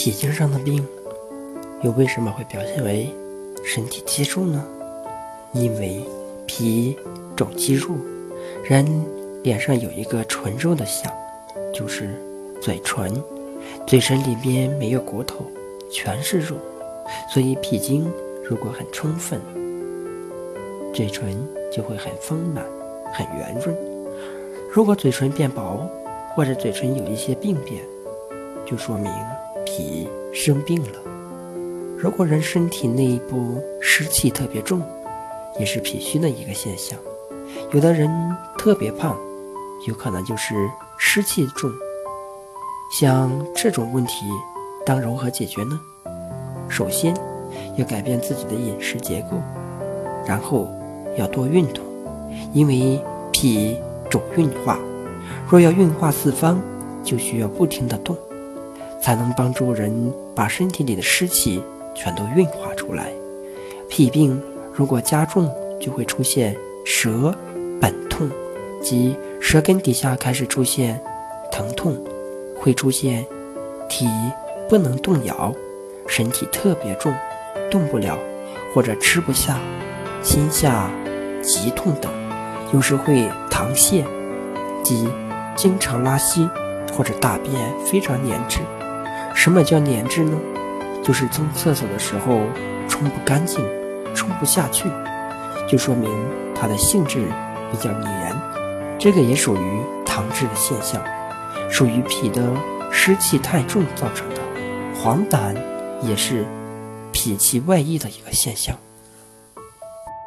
脾经上的病，又为什么会表现为身体肌肉呢？因为脾主肌肉，人脸上有一个纯肉的像，就是嘴唇，嘴唇里面没有骨头，全是肉，所以脾经如果很充分，嘴唇就会很丰满、很圆润。如果嘴唇变薄，或者嘴唇有一些病变，就说明。脾生病了。如果人身体内部湿气特别重，也是脾虚的一个现象。有的人特别胖，有可能就是湿气重。像这种问题，当如何解决呢？首先要改变自己的饮食结构，然后要多运动，因为脾主运化。若要运化四方，就需要不停的动。才能帮助人把身体里的湿气全都运化出来。脾病如果加重，就会出现舌本痛，即舌根底下开始出现疼痛，会出现体不能动摇，身体特别重，动不了，或者吃不下，心下急痛等。有时会溏泻，即经常拉稀，或者大便非常粘滞。什么叫粘滞呢？就是冲厕所的时候冲不干净，冲不下去，就说明它的性质比较黏。这个也属于糖滞的现象，属于脾的湿气太重造成的。黄疸也是脾气外溢的一个现象。